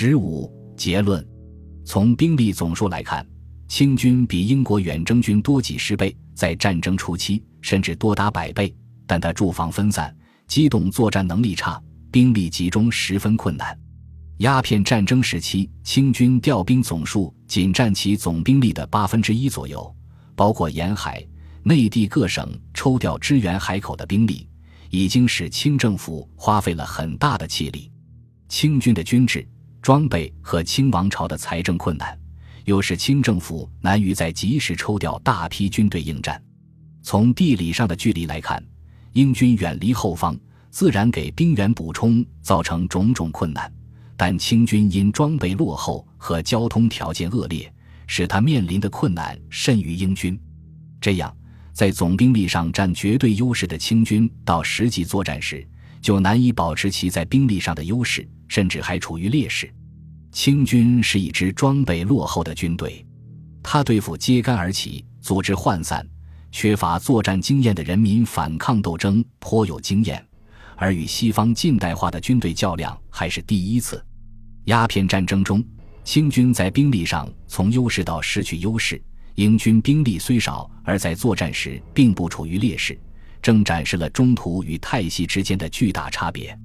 十五结论：从兵力总数来看，清军比英国远征军多几十倍，在战争初期甚至多达百倍。但他驻防分散，机动作战能力差，兵力集中十分困难。鸦片战争时期，清军调兵总数仅占其总兵力的八分之一左右，包括沿海、内地各省抽调支援海口的兵力，已经使清政府花费了很大的气力。清军的军制。装备和清王朝的财政困难，又使清政府难于在及时抽调大批军队应战。从地理上的距离来看，英军远离后方，自然给兵员补充造成种种困难。但清军因装备落后和交通条件恶劣，使他面临的困难甚于英军。这样，在总兵力上占绝对优势的清军，到实际作战时，就难以保持其在兵力上的优势。甚至还处于劣势。清军是一支装备落后的军队，他对付揭竿而起、组织涣散、缺乏作战经验的人民反抗斗争颇有经验，而与西方近代化的军队较量还是第一次。鸦片战争中，清军在兵力上从优势到失去优势，英军兵力虽少，而在作战时并不处于劣势，正展示了中途与泰西之间的巨大差别。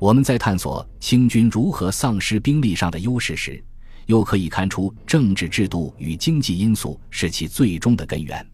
我们在探索清军如何丧失兵力上的优势时，又可以看出政治制度与经济因素是其最终的根源。